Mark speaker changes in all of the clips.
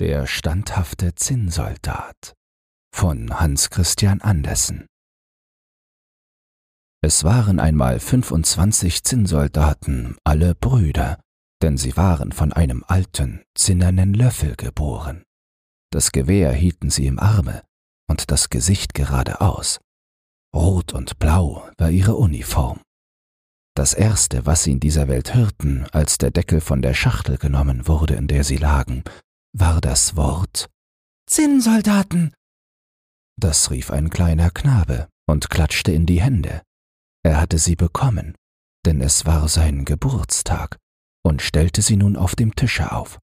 Speaker 1: Der standhafte Zinnsoldat von Hans Christian Andersen Es waren einmal fünfundzwanzig Zinnsoldaten, alle Brüder, denn sie waren von einem alten, zinnernen Löffel geboren. Das Gewehr hielten sie im Arme und das Gesicht geradeaus. Rot und Blau war ihre Uniform. Das Erste, was sie in dieser Welt hörten, als der Deckel von der Schachtel genommen wurde, in der sie lagen, war das Wort Zinnsoldaten. Das rief ein kleiner Knabe und klatschte in die Hände. Er hatte sie bekommen, denn es war sein Geburtstag, und stellte sie nun auf dem Tische auf.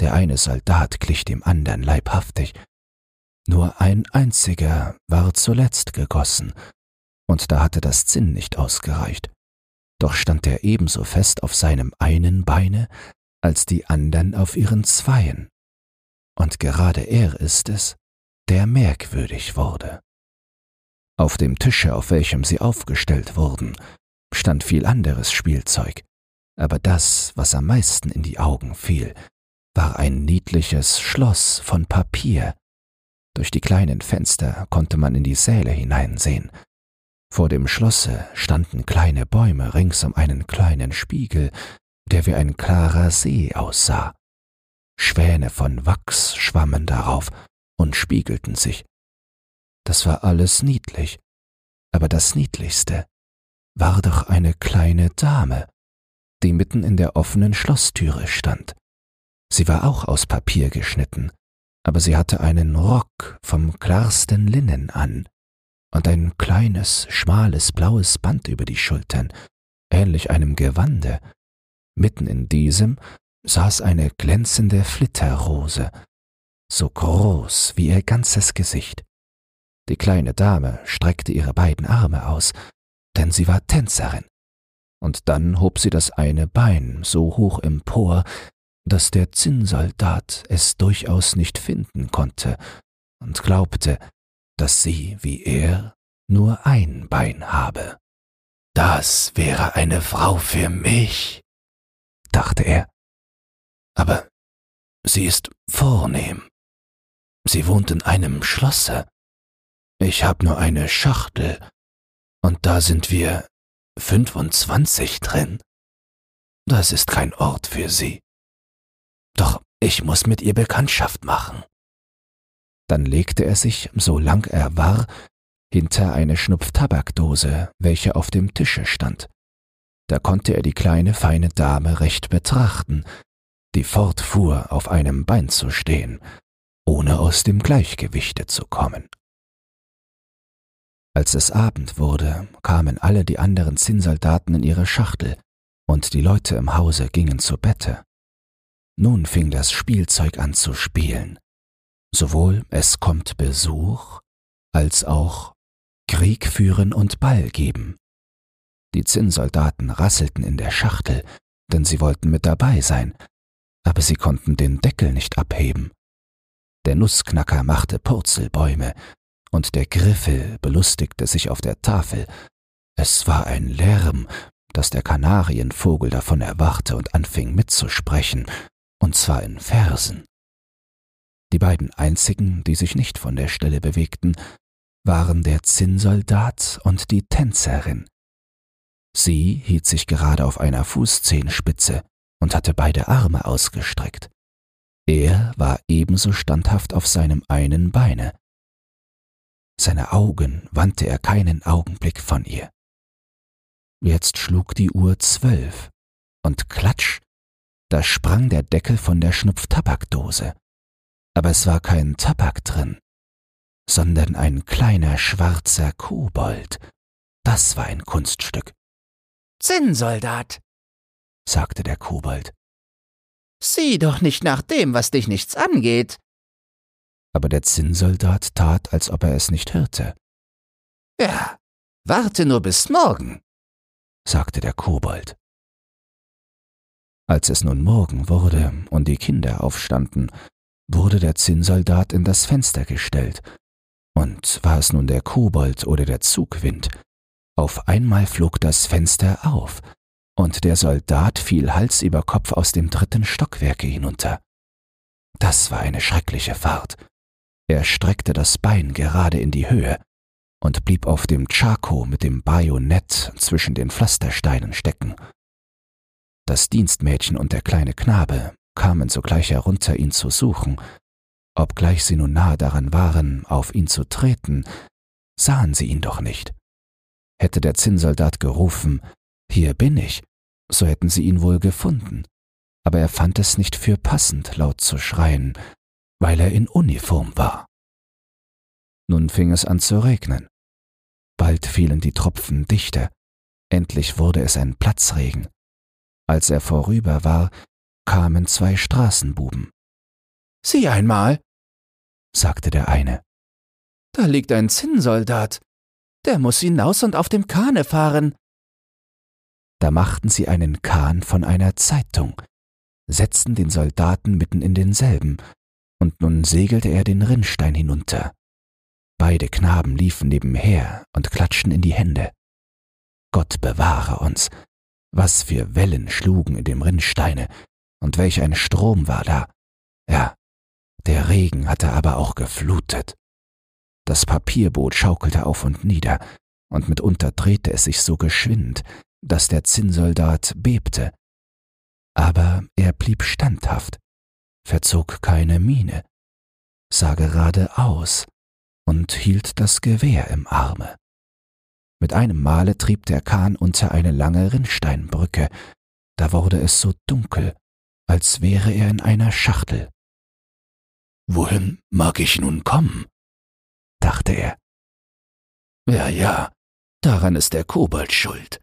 Speaker 1: Der eine Soldat glich dem andern leibhaftig, nur ein einziger war zuletzt gegossen, und da hatte das Zinn nicht ausgereicht. Doch stand er ebenso fest auf seinem einen Beine als die andern auf ihren Zweien. Und gerade er ist es, der merkwürdig wurde. Auf dem Tische, auf welchem sie aufgestellt wurden, stand viel anderes Spielzeug, aber das, was am meisten in die Augen fiel, war ein niedliches Schloss von Papier. Durch die kleinen Fenster konnte man in die Säle hineinsehen. Vor dem Schlosse standen kleine Bäume rings um einen kleinen Spiegel, der wie ein klarer See aussah. Schwäne von Wachs schwammen darauf und spiegelten sich. Das war alles niedlich, aber das Niedlichste war doch eine kleine Dame, die mitten in der offenen Schloßtüre stand. Sie war auch aus Papier geschnitten, aber sie hatte einen Rock vom klarsten Linnen an und ein kleines, schmales blaues Band über die Schultern, ähnlich einem Gewande, Mitten in diesem saß eine glänzende Flitterrose, so groß wie ihr ganzes Gesicht. Die kleine Dame streckte ihre beiden Arme aus, denn sie war Tänzerin. Und dann hob sie das eine Bein so hoch empor, dass der Zinnsoldat es durchaus nicht finden konnte und glaubte, dass sie, wie er, nur ein Bein habe. Das wäre eine Frau für mich, dachte er. Aber sie ist vornehm. Sie wohnt in einem Schlosse. Ich hab nur eine Schachtel, und da sind wir fünfundzwanzig drin. Das ist kein Ort für sie. Doch ich muss mit ihr Bekanntschaft machen. Dann legte er sich, so lang er war, hinter eine Schnupftabakdose, welche auf dem Tische stand da konnte er die kleine feine Dame recht betrachten, die fortfuhr, auf einem Bein zu stehen, ohne aus dem Gleichgewichte zu kommen. Als es Abend wurde, kamen alle die anderen Zinnsoldaten in ihre Schachtel, und die Leute im Hause gingen zu Bette. Nun fing das Spielzeug an zu spielen. Sowohl es kommt Besuch, als auch Krieg führen und Ball geben. Die Zinnsoldaten rasselten in der Schachtel, denn sie wollten mit dabei sein, aber sie konnten den Deckel nicht abheben. Der Nussknacker machte Purzelbäume, und der Griffel belustigte sich auf der Tafel. Es war ein Lärm, dass der Kanarienvogel davon erwachte und anfing mitzusprechen, und zwar in Versen. Die beiden einzigen, die sich nicht von der Stelle bewegten, waren der Zinnsoldat und die Tänzerin. Sie hielt sich gerade auf einer Fußzehenspitze und hatte beide Arme ausgestreckt. Er war ebenso standhaft auf seinem einen Beine. Seine Augen wandte er keinen Augenblick von ihr. Jetzt schlug die Uhr zwölf, und klatsch, da sprang der Deckel von der Schnupftabakdose. Aber es war kein Tabak drin, sondern ein kleiner schwarzer Kobold. Das war ein Kunststück.
Speaker 2: Zinnsoldat, sagte der Kobold. Sieh doch nicht nach dem, was dich nichts angeht.
Speaker 1: Aber der Zinnsoldat tat, als ob er es nicht hörte.
Speaker 2: Ja, warte nur bis morgen, sagte der Kobold.
Speaker 1: Als es nun Morgen wurde und die Kinder aufstanden, wurde der Zinnsoldat in das Fenster gestellt, und war es nun der Kobold oder der Zugwind, auf einmal flog das Fenster auf, und der Soldat fiel Hals über Kopf aus dem dritten Stockwerke hinunter. Das war eine schreckliche Fahrt. Er streckte das Bein gerade in die Höhe und blieb auf dem Chaco mit dem Bajonett zwischen den Pflastersteinen stecken. Das Dienstmädchen und der kleine Knabe kamen sogleich herunter, ihn zu suchen. Obgleich sie nun nahe daran waren, auf ihn zu treten, sahen sie ihn doch nicht. Hätte der Zinnsoldat gerufen, hier bin ich, so hätten sie ihn wohl gefunden. Aber er fand es nicht für passend, laut zu schreien, weil er in Uniform war. Nun fing es an zu regnen. Bald fielen die Tropfen dichter, endlich wurde es ein Platzregen. Als er vorüber war, kamen zwei Straßenbuben.
Speaker 2: Sieh einmal, sagte der eine.
Speaker 3: Da liegt ein Zinnsoldat. Der muss hinaus und auf dem Kahne fahren.
Speaker 1: Da machten sie einen Kahn von einer Zeitung, setzten den Soldaten mitten in denselben, und nun segelte er den Rinnstein hinunter. Beide Knaben liefen nebenher und klatschten in die Hände. Gott bewahre uns, was für Wellen schlugen in dem Rinnsteine, und welch ein Strom war da. Ja, der Regen hatte aber auch geflutet. Das Papierboot schaukelte auf und nieder, und mitunter drehte es sich so geschwind, dass der Zinnsoldat bebte. Aber er blieb standhaft, verzog keine Miene, sah gerade aus und hielt das Gewehr im Arme. Mit einem Male trieb der Kahn unter eine lange Rinnsteinbrücke, da wurde es so dunkel, als wäre er in einer Schachtel. Wohin mag ich nun kommen? Dachte er. Ja, ja, daran ist der Kobold schuld.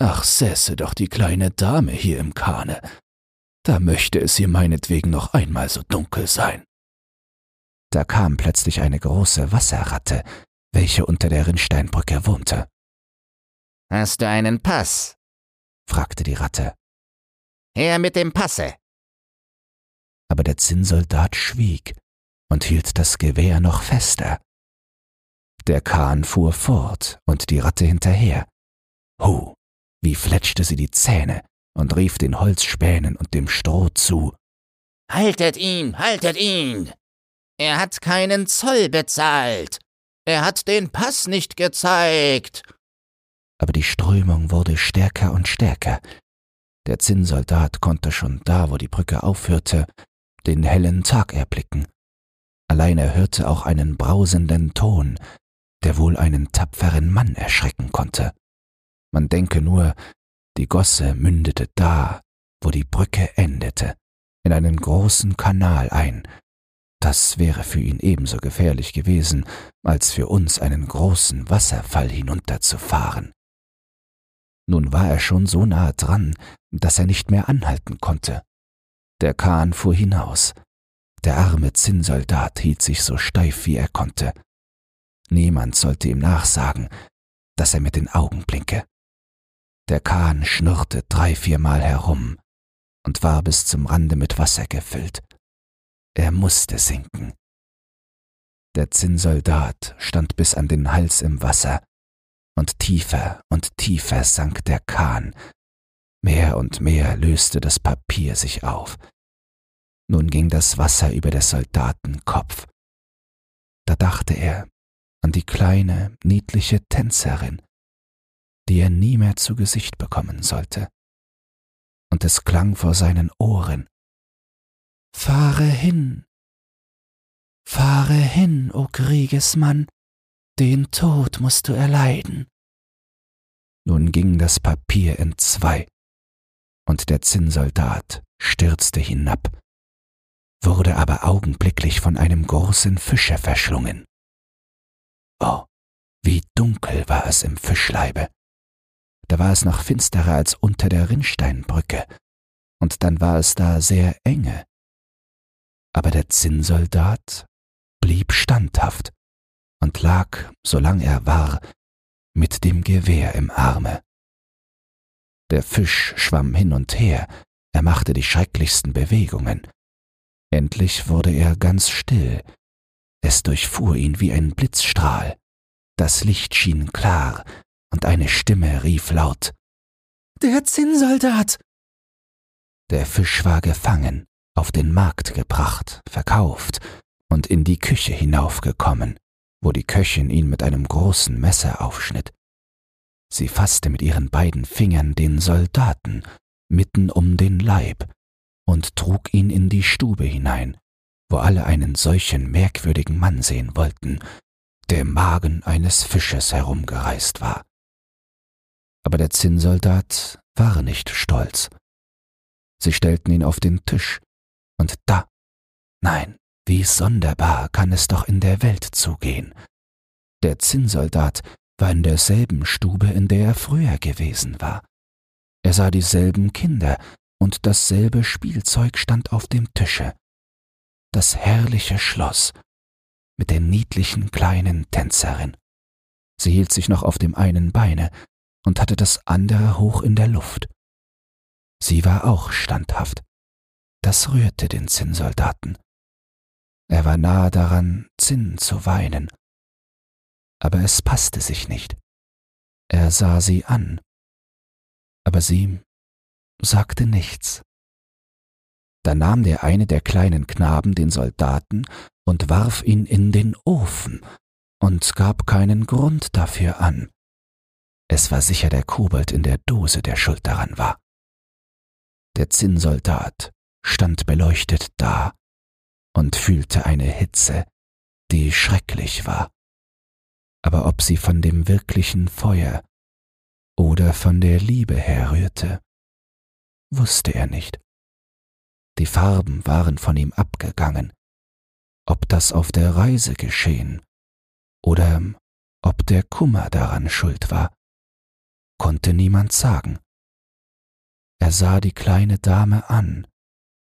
Speaker 1: Ach, säße doch die kleine Dame hier im Kahne. Da möchte es hier meinetwegen noch einmal so dunkel sein. Da kam plötzlich eine große Wasserratte, welche unter der Rinnsteinbrücke wohnte.
Speaker 2: Hast du einen Pass? fragte die Ratte. Her mit dem Passe.
Speaker 1: Aber der Zinnsoldat schwieg und hielt das Gewehr noch fester. Der Kahn fuhr fort und die Ratte hinterher. Hu, wie fletschte sie die Zähne und rief den Holzspänen und dem Stroh zu.
Speaker 2: Haltet ihn, haltet ihn! Er hat keinen Zoll bezahlt. Er hat den Pass nicht gezeigt.
Speaker 1: Aber die Strömung wurde stärker und stärker, der Zinnsoldat konnte schon da, wo die Brücke aufhörte, den hellen Tag erblicken. Allein er hörte auch einen brausenden Ton, der wohl einen tapferen Mann erschrecken konnte. Man denke nur, die Gosse mündete da, wo die Brücke endete, in einen großen Kanal ein. Das wäre für ihn ebenso gefährlich gewesen, als für uns einen großen Wasserfall hinunterzufahren. Nun war er schon so nahe dran, dass er nicht mehr anhalten konnte. Der Kahn fuhr hinaus. Der arme Zinnsoldat hielt sich so steif, wie er konnte. Niemand sollte ihm nachsagen, dass er mit den Augen blinke. Der Kahn schnurrte drei, viermal herum und war bis zum Rande mit Wasser gefüllt. Er musste sinken. Der Zinnsoldat stand bis an den Hals im Wasser, und tiefer und tiefer sank der Kahn. Mehr und mehr löste das Papier sich auf. Nun ging das Wasser über des Soldaten Kopf. Da dachte er an die kleine, niedliche Tänzerin, die er nie mehr zu Gesicht bekommen sollte. Und es klang vor seinen Ohren. Fahre hin, fahre hin, o Kriegesmann, den Tod musst du erleiden. Nun ging das Papier entzwei, und der Zinnsoldat stürzte hinab, wurde aber augenblicklich von einem großen Fische verschlungen. Oh, wie dunkel war es im Fischleibe. Da war es noch finsterer als unter der Rinnsteinbrücke, und dann war es da sehr enge. Aber der Zinnsoldat blieb standhaft und lag, solang er war, mit dem Gewehr im Arme. Der Fisch schwamm hin und her, er machte die schrecklichsten Bewegungen. Endlich wurde er ganz still, es durchfuhr ihn wie ein Blitzstrahl, das Licht schien klar, und eine Stimme rief laut
Speaker 3: Der Zinnsoldat.
Speaker 1: Der Fisch war gefangen, auf den Markt gebracht, verkauft und in die Küche hinaufgekommen, wo die Köchin ihn mit einem großen Messer aufschnitt. Sie fasste mit ihren beiden Fingern den Soldaten mitten um den Leib und trug ihn in die Stube hinein, wo alle einen solchen merkwürdigen Mann sehen wollten, der im Magen eines Fisches herumgereist war. Aber der Zinnsoldat war nicht stolz. Sie stellten ihn auf den Tisch, und da, nein, wie sonderbar kann es doch in der Welt zugehen. Der Zinnsoldat war in derselben Stube, in der er früher gewesen war. Er sah dieselben Kinder, und dasselbe Spielzeug stand auf dem Tische. Das herrliche Schloss mit der niedlichen kleinen Tänzerin. Sie hielt sich noch auf dem einen Beine und hatte das andere hoch in der Luft. Sie war auch standhaft. Das rührte den Zinnsoldaten. Er war nahe daran, Zinn zu weinen. Aber es passte sich nicht. Er sah sie an. Aber sie sagte nichts. Da nahm der eine der kleinen Knaben den Soldaten und warf ihn in den Ofen und gab keinen Grund dafür an. Es war sicher der Kobold in der Dose, der schuld daran war. Der Zinnsoldat stand beleuchtet da und fühlte eine Hitze, die schrecklich war. Aber ob sie von dem wirklichen Feuer oder von der Liebe herrührte, wusste er nicht. Die Farben waren von ihm abgegangen. Ob das auf der Reise geschehen oder ob der Kummer daran schuld war, konnte niemand sagen. Er sah die kleine Dame an,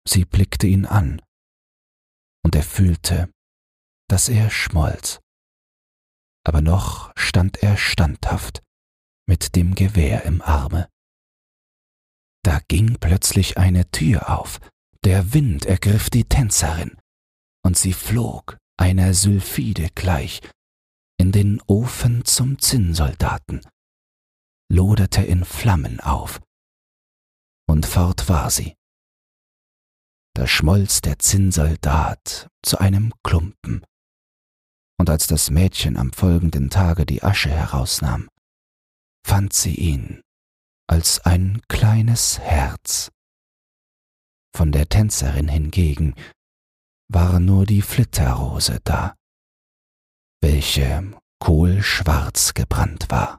Speaker 1: sie blickte ihn an, und er fühlte, dass er schmolz. Aber noch stand er standhaft mit dem Gewehr im Arme. Da ging plötzlich eine Tür auf, der Wind ergriff die Tänzerin, und sie flog, einer Sylphide gleich, in den Ofen zum Zinnsoldaten, loderte in Flammen auf, und fort war sie. Da schmolz der Zinnsoldat zu einem Klumpen, und als das Mädchen am folgenden Tage die Asche herausnahm, fand sie ihn als ein kleines Herz. Von der Tänzerin hingegen war nur die Flitterrose da, welche kohlschwarz gebrannt war.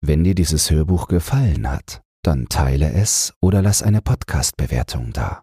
Speaker 1: Wenn dir dieses Hörbuch gefallen hat, dann teile es oder lass eine Podcast-Bewertung da.